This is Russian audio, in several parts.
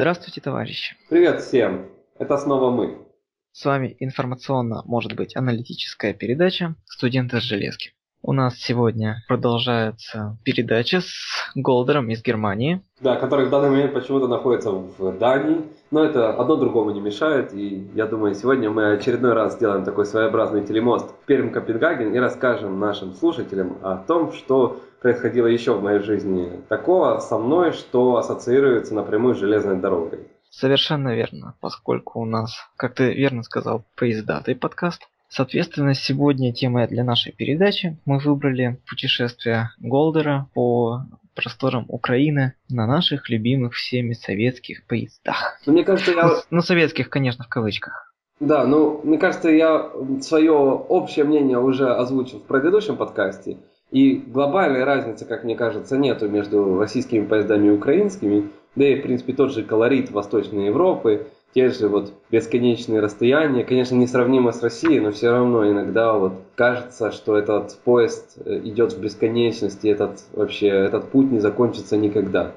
Здравствуйте, товарищи. Привет всем. Это снова мы. С вами информационно, может быть, аналитическая передача «Студенты с железки». У нас сегодня продолжается передача с Голдером из Германии. Да, который в данный момент почему-то находится в Дании. Но это одно другому не мешает. И я думаю, сегодня мы очередной раз сделаем такой своеобразный телемост в Перм Копенгаген и расскажем нашим слушателям о том, что происходило еще в моей жизни такого со мной, что ассоциируется напрямую с железной дорогой. Совершенно верно, поскольку у нас, как ты верно сказал, поездатый подкаст. Соответственно, сегодня темой для нашей передачи мы выбрали путешествие Голдера по просторам Украины на наших любимых всеми советских поездах. Ну, мне кажется, я... Ну, советских, конечно, в кавычках. Да, ну, мне кажется, я свое общее мнение уже озвучил в предыдущем подкасте. И глобальной разницы, как мне кажется, нету между российскими поездами и украинскими. Да и, в принципе, тот же колорит Восточной Европы, те же вот бесконечные расстояния, конечно, несравнимо с Россией, но все равно иногда вот кажется, что этот поезд э, идет в бесконечность, и этот вообще этот путь не закончится никогда.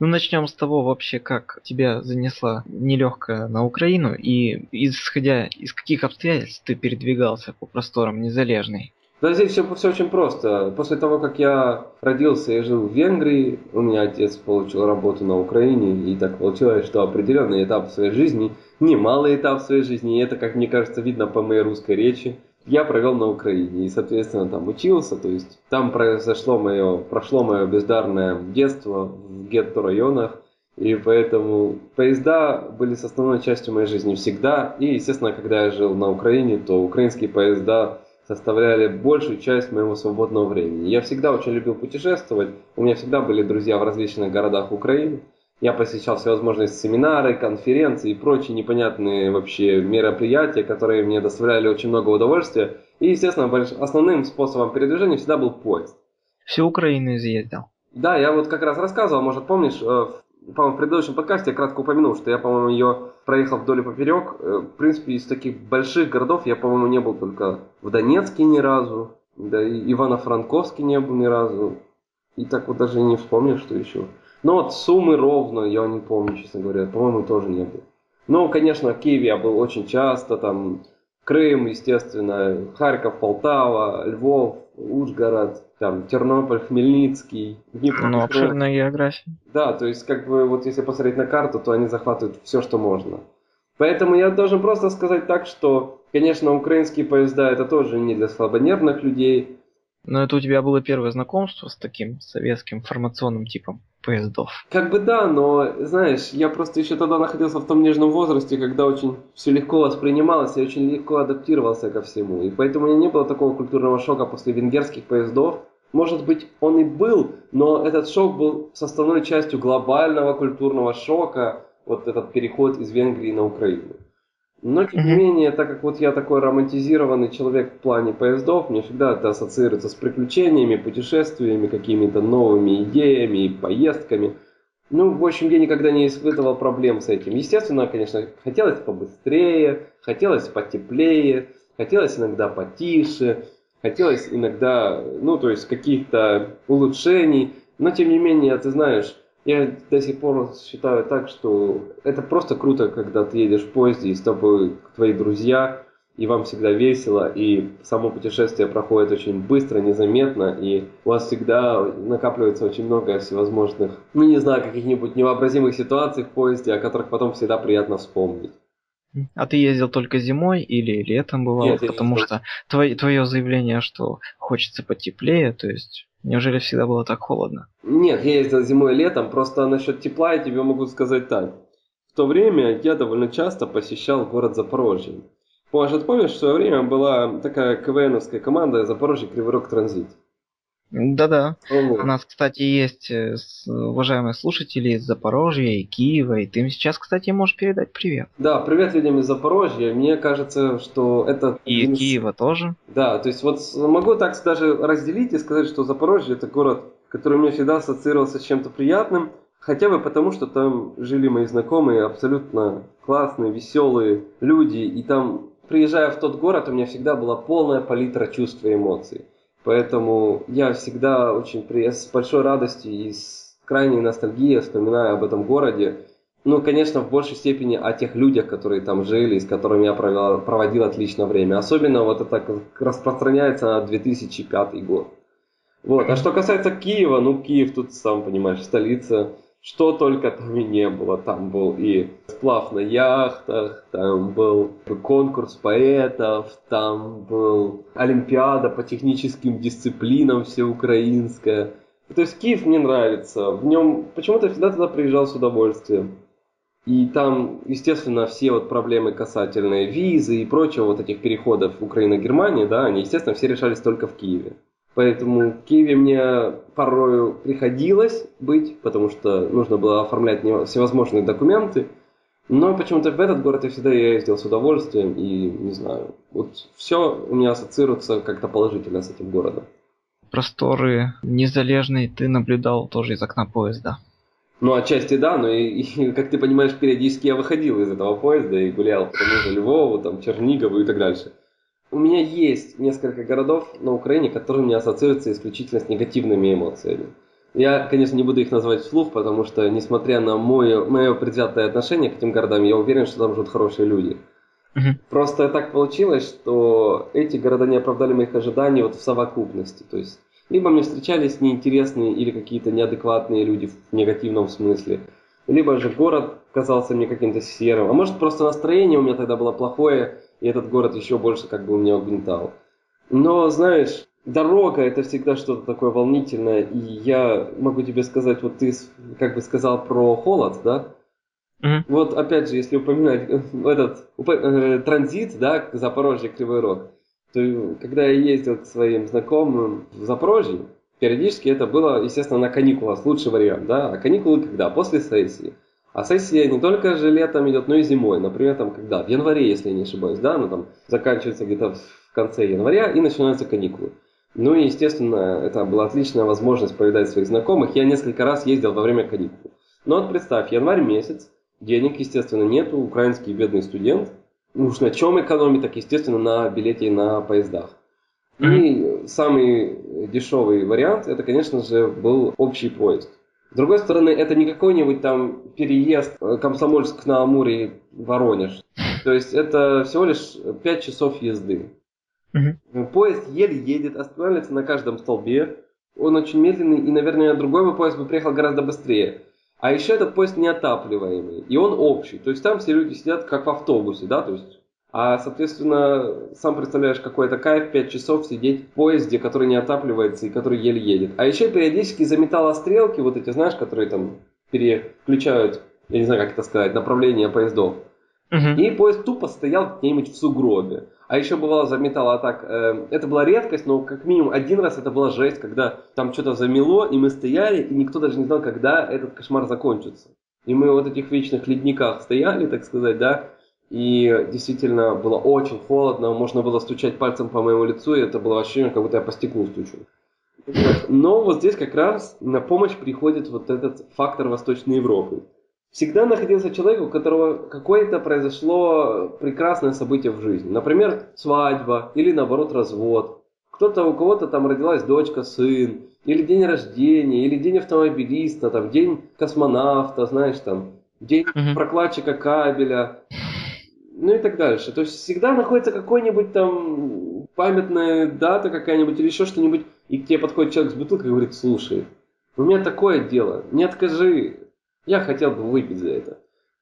Ну, начнем с того вообще, как тебя занесла нелегкая на Украину, и исходя из каких обстоятельств ты передвигался по просторам Незалежной. Да здесь все, все очень просто. После того, как я родился и жил в Венгрии, у меня отец получил работу на Украине, и так получилось, что определенный этап своей жизни, немалый этап своей жизни, и это, как мне кажется, видно по моей русской речи, я провел на Украине и, соответственно, там учился, то есть там произошло мое, прошло мое бездарное детство в гетто-районах, и поэтому поезда были с основной частью моей жизни всегда. И, естественно, когда я жил на Украине, то украинские поезда составляли большую часть моего свободного времени. Я всегда очень любил путешествовать, у меня всегда были друзья в различных городах Украины. Я посещал всевозможные семинары, конференции и прочие непонятные вообще мероприятия, которые мне доставляли очень много удовольствия. И, естественно, основным способом передвижения всегда был поезд. Всю Украину изъездил. Да, я вот как раз рассказывал, может помнишь, э, по-моему, в предыдущем подкасте я кратко упомянул, что я, по-моему, ее проехал вдоль и поперек. Э, в принципе, из таких больших городов я, по-моему, не был только в Донецке ни разу, да и Ивано-Франковске не был ни разу. И так вот даже не вспомню, что еще. Но вот Сумы ровно, я не помню, честно говоря, по-моему, тоже не был. Но, конечно, в Киеве я был очень часто, там Крым, естественно, Харьков, Полтава, Львов, Ужгород, там, Тернополь, Хмельницкий, Днепр. Ну, обширная география. Да, то есть, как бы, вот если посмотреть на карту, то они захватывают все, что можно. Поэтому я должен просто сказать так, что, конечно, украинские поезда это тоже не для слабонервных людей, но это у тебя было первое знакомство с таким советским формационным типом поездов. Как бы да, но, знаешь, я просто еще тогда находился в том нежном возрасте, когда очень все легко воспринималось, и очень легко адаптировался ко всему. И поэтому у меня не было такого культурного шока после венгерских поездов. Может быть, он и был, но этот шок был составной частью глобального культурного шока, вот этот переход из Венгрии на Украину. Но, тем не менее, так как вот я такой романтизированный человек в плане поездов, мне всегда это ассоциируется с приключениями, путешествиями, какими-то новыми идеями и поездками. Ну, в общем, я никогда не испытывал проблем с этим. Естественно, конечно, хотелось побыстрее, хотелось потеплее, хотелось иногда потише, хотелось иногда, ну, то есть каких-то улучшений. Но, тем не менее, ты знаешь, я до сих пор считаю так, что это просто круто, когда ты едешь в поезде и с тобой твои друзья, и вам всегда весело, и само путешествие проходит очень быстро, незаметно, и у вас всегда накапливается очень много всевозможных, ну не знаю, каких-нибудь невообразимых ситуаций в поезде, о которых потом всегда приятно вспомнить. А ты ездил только зимой или летом бывало? Нет, Потому что твое, твое заявление, что хочется потеплее, то есть Неужели всегда было так холодно? Нет, я ездил зимой и летом, просто насчет тепла я тебе могу сказать так. В то время я довольно часто посещал город Запорожье. Может, помнишь, в свое время была такая КВНовская команда Запорожье Кривой Рог Транзит? Да-да. Вот. У нас, кстати, есть э, уважаемые слушатели из Запорожья и Киева, и ты им сейчас, кстати, можешь передать привет. Да, привет людям из Запорожья. Мне кажется, что это... И из Киева тоже. Да, то есть вот могу так даже разделить и сказать, что Запорожье это город, который мне всегда ассоциировался с чем-то приятным, хотя бы потому, что там жили мои знакомые, абсолютно классные, веселые люди, и там, приезжая в тот город, у меня всегда была полная палитра чувств и эмоций. Поэтому я всегда очень с большой радостью и с крайней ностальгией вспоминаю об этом городе. Ну, конечно, в большей степени о тех людях, которые там жили, с которыми я провел, проводил отлично время. Особенно вот это распространяется на 2005 год. Вот. А что касается Киева, ну, Киев тут, сам понимаешь, столица что только там и не было. Там был и сплав на яхтах, там был конкурс поэтов, там был Олимпиада по техническим дисциплинам всеукраинская. То есть Киев мне нравится. В нем почему-то всегда туда приезжал с удовольствием. И там, естественно, все вот проблемы касательные визы и прочего вот этих переходов Украина-Германия, да, они, естественно, все решались только в Киеве. Поэтому в Киеве мне порою приходилось быть, потому что нужно было оформлять всевозможные документы. Но почему-то в этот город я всегда ездил с удовольствием и не знаю. Вот все у меня ассоциируется как-то положительно с этим городом. Просторы незалежные ты наблюдал тоже из окна поезда. Ну, отчасти да, но и, и, как ты понимаешь, периодически я выходил из этого поезда и гулял по тому же Львову, там, Чернигову и так дальше. У меня есть несколько городов на Украине, которые мне ассоциируются исключительно с негативными эмоциями. Я, конечно, не буду их назвать вслух, потому что, несмотря на мое, мое предвзятое отношение к этим городам, я уверен, что там живут хорошие люди. Uh-huh. Просто так получилось, что эти города не оправдали моих ожиданий вот в совокупности. То есть, либо мне встречались неинтересные или какие-то неадекватные люди в негативном смысле, либо же город казался мне каким-то серым. А может, просто настроение у меня тогда было плохое, и этот город еще больше как бы у меня угнетал. Но, знаешь, дорога это всегда что-то такое волнительное, и я могу тебе сказать, вот ты как бы сказал про холод, да? Mm-hmm. Вот опять же, если упоминать этот э, транзит, да, Запорожье, Кривой Рог, то когда я ездил к своим знакомым в Запорожье, периодически это было, естественно, на каникулах, лучший вариант, да, а каникулы когда? После сессии. А сессия не только же летом идет, но и зимой. Например, там когда? В январе, если я не ошибаюсь, да, ну там заканчивается где-то в конце января и начинаются каникулы. Ну и, естественно, это была отличная возможность повидать своих знакомых. Я несколько раз ездил во время каникул. Но вот представь, январь месяц, денег, естественно, нету, украинский бедный студент. Ну уж на чем экономить, так, естественно, на билете и на поездах. И самый дешевый вариант, это, конечно же, был общий поезд. С другой стороны, это не какой-нибудь там переезд э, Комсомольск на Амуре Воронеж. То есть это всего лишь 5 часов езды. Угу. Поезд еле едет, останавливается на каждом столбе. Он очень медленный, и, наверное, другой бы поезд бы приехал гораздо быстрее. А еще этот поезд неотапливаемый, и он общий. То есть там все люди сидят как в автобусе, да, то есть а, соответственно, сам представляешь, какой это кайф 5 часов сидеть в поезде, который не отапливается и который еле едет. А еще периодически за металлострелки, вот эти, знаешь, которые там переключают, я не знаю, как это сказать, направление поездов. Uh-huh. И поезд тупо стоял где-нибудь в сугробе. А еще бывало заметало так, э, это была редкость, но как минимум один раз это была жесть, когда там что-то замело, и мы стояли, и никто даже не знал, когда этот кошмар закончится. И мы вот этих вечных ледниках стояли, так сказать, да, и действительно было очень холодно, можно было стучать пальцем по моему лицу, и это было ощущение, как будто я по стеклу стучу. Но вот здесь как раз на помощь приходит вот этот фактор Восточной Европы. Всегда находился человек, у которого какое-то произошло прекрасное событие в жизни. Например, свадьба или наоборот развод. Кто-то, у кого-то там родилась дочка, сын, или день рождения, или день автомобилиста, там, день космонавта, знаешь, там, день uh-huh. прокладчика кабеля ну и так дальше. То есть всегда находится какой-нибудь там памятная дата какая-нибудь или еще что-нибудь, и к тебе подходит человек с бутылкой и говорит, слушай, у меня такое дело, не откажи, я хотел бы выпить за это.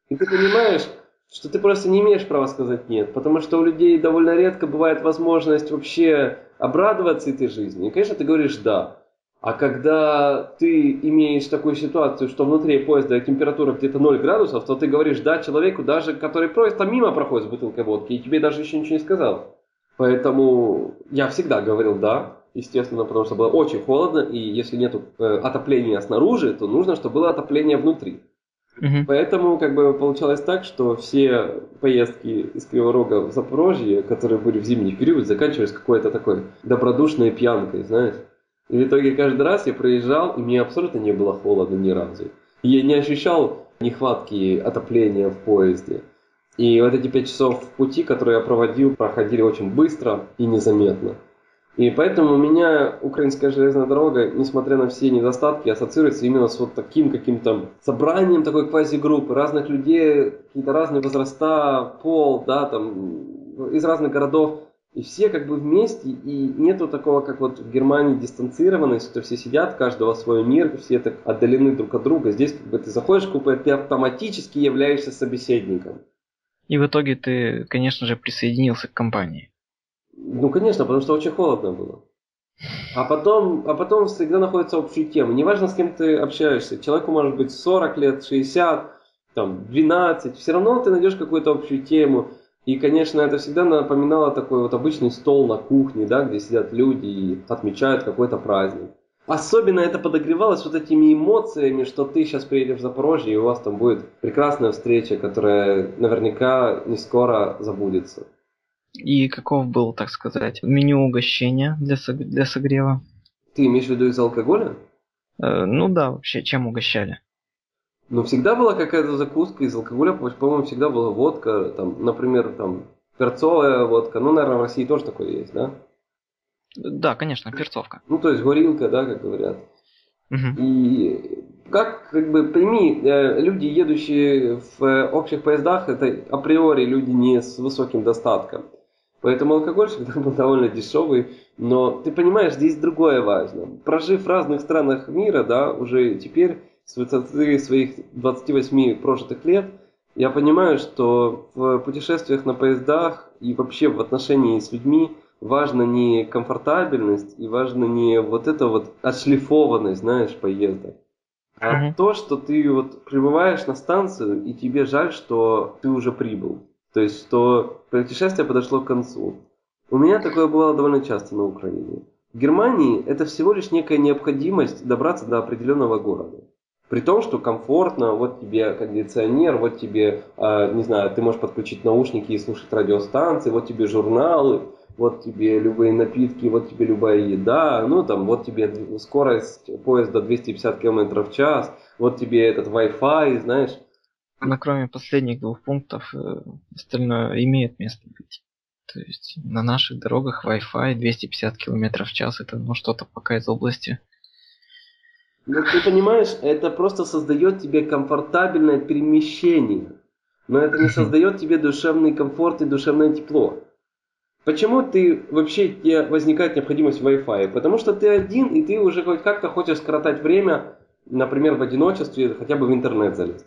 И ты понимаешь, что ты просто не имеешь права сказать нет, потому что у людей довольно редко бывает возможность вообще обрадоваться этой жизни. И, конечно, ты говоришь «да». А когда ты имеешь такую ситуацию, что внутри поезда температура где-то 0 градусов, то ты говоришь «да» человеку, даже который просто мимо проходит с бутылкой водки, и тебе даже еще ничего не сказал. Поэтому я всегда говорил «да», естественно, потому что было очень холодно, и если нет э, отопления снаружи, то нужно, чтобы было отопление внутри. Угу. Поэтому как бы получалось так, что все поездки из Криворога в Запорожье, которые были в зимний период, заканчивались какой-то такой добродушной пьянкой, знаешь. И в итоге каждый раз я проезжал, и мне абсолютно не было холодно ни разу. Я не ощущал нехватки отопления в поезде. И вот эти пять часов пути, которые я проводил, проходили очень быстро и незаметно. И поэтому у меня украинская железная дорога, несмотря на все недостатки, ассоциируется именно с вот таким каким-то собранием такой квази-группы разных людей, какие-то разные возраста, пол, да, там, из разных городов. И все как бы вместе, и нету такого, как вот в Германии, дистанцированность, что все сидят, каждого свой мир, все так отдалены друг от друга. Здесь как бы ты заходишь в купе, ты автоматически являешься собеседником. И в итоге ты, конечно же, присоединился к компании. Ну, конечно, потому что очень холодно было. А потом, а потом всегда находится общая тема. Неважно, с кем ты общаешься. Человеку может быть 40 лет, 60, там, 12. Все равно ты найдешь какую-то общую тему. И, конечно, это всегда напоминало такой вот обычный стол на кухне, да, где сидят люди и отмечают какой-то праздник. Особенно это подогревалось вот этими эмоциями, что ты сейчас приедешь в Запорожье, и у вас там будет прекрасная встреча, которая наверняка не скоро забудется. И каков был, так сказать, меню угощения для, для согрева? Ты имеешь в виду из алкоголя? Э, ну да, вообще, чем угощали? Ну, всегда была какая-то закуска из алкоголя, по-моему, всегда была водка, там, например, там, перцовая водка. Ну, наверное, в России тоже такое есть, да? Да, конечно, перцовка. Ну, то есть горилка, да, как говорят. Угу. И как, как бы, пойми, э, люди, едущие в э, общих поездах, это априори люди не с высоким достатком. Поэтому алкоголь всегда был довольно дешевый. Но ты понимаешь, здесь другое важно. Прожив в разных странах мира, да, уже теперь с высоты своих 28 прожитых лет, я понимаю, что в путешествиях на поездах и вообще в отношении с людьми важно не комфортабельность и важно не вот эта вот отшлифованность, знаешь, поезда. А mm-hmm. то, что ты вот прибываешь на станцию, и тебе жаль, что ты уже прибыл. То есть, что путешествие подошло к концу. У меня такое было довольно часто на Украине. В Германии это всего лишь некая необходимость добраться до определенного города. При том, что комфортно, вот тебе кондиционер, вот тебе, э, не знаю, ты можешь подключить наушники и слушать радиостанции, вот тебе журналы, вот тебе любые напитки, вот тебе любая еда, ну там вот тебе скорость поезда 250 км в час, вот тебе этот Wi-Fi, знаешь. Но кроме последних двух пунктов, э, остальное имеет место быть. То есть на наших дорогах Wi-Fi 250 км в час это ну что-то пока из области. Ну ты понимаешь, это просто создает тебе комфортабельное перемещение. Но это не создает тебе душевный комфорт и душевное тепло. Почему ты вообще тебе возникает необходимость в Wi-Fi? Потому что ты один, и ты уже хоть как-то хочешь скоротать время, например, в одиночестве, хотя бы в интернет залезть.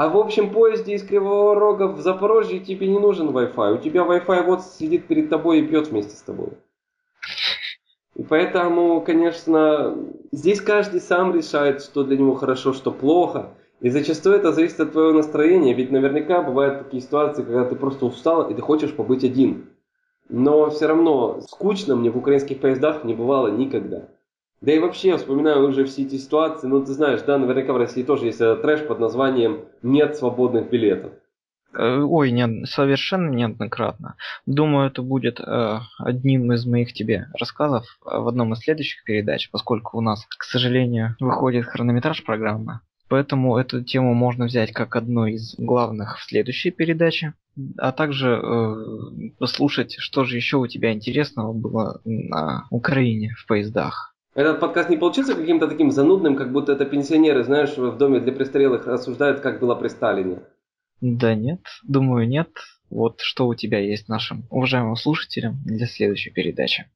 А в общем поезде из Кривого Рога в Запорожье тебе не нужен Wi-Fi. У тебя Wi-Fi вот сидит перед тобой и пьет вместе с тобой. И поэтому, конечно, здесь каждый сам решает, что для него хорошо, что плохо. И зачастую это зависит от твоего настроения. Ведь наверняка бывают такие ситуации, когда ты просто устал и ты хочешь побыть один. Но все равно скучно мне в украинских поездах не бывало никогда. Да и вообще, вспоминаю уже все эти ситуации, ну ты знаешь, да, наверняка в России тоже есть этот трэш под названием «Нет свободных билетов». Э, ой, не, совершенно неоднократно. Думаю, это будет э, одним из моих тебе рассказов э, в одном из следующих передач, поскольку у нас, к сожалению, выходит хронометраж программы. Поэтому эту тему можно взять как одну из главных в следующей передаче а также э, послушать, что же еще у тебя интересного было на Украине в поездах. Этот подкаст не получился каким-то таким занудным, как будто это пенсионеры, знаешь, в доме для престарелых рассуждают, как было при Сталине. Да нет, думаю нет. Вот что у тебя есть нашим уважаемым слушателям для следующей передачи.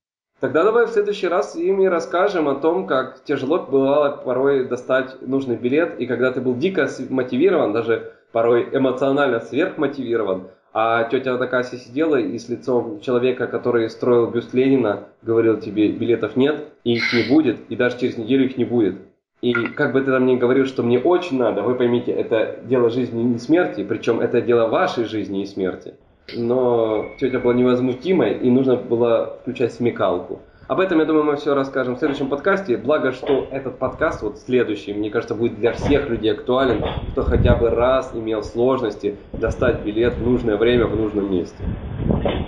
Тогда давай в следующий раз им и расскажем о том, как тяжело бывало порой достать нужный билет, и когда ты был дико мотивирован, даже порой эмоционально сверхмотивирован, а тетя на кассе сидела и с лицом человека, который строил бюст Ленина, говорил тебе, билетов нет, и их не будет, и даже через неделю их не будет. И как бы ты там ни говорил, что мне очень надо, вы поймите, это дело жизни и смерти, причем это дело вашей жизни и смерти. Но тетя была невозмутимой, и нужно было включать смекалку. Об этом, я думаю, мы все расскажем в следующем подкасте. Благо, что этот подкаст, вот следующий, мне кажется, будет для всех людей актуален, кто хотя бы раз имел сложности достать билет в нужное время в нужном месте.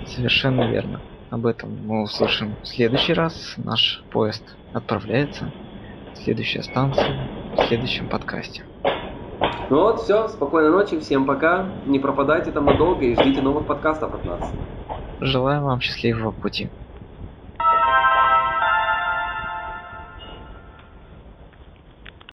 Совершенно верно. Об этом мы услышим в следующий раз. Наш поезд отправляется. Следующая станция в следующем подкасте. Ну вот, все. Спокойной ночи. Всем пока. Не пропадайте там надолго и ждите новых подкастов от нас. Желаю вам счастливого пути.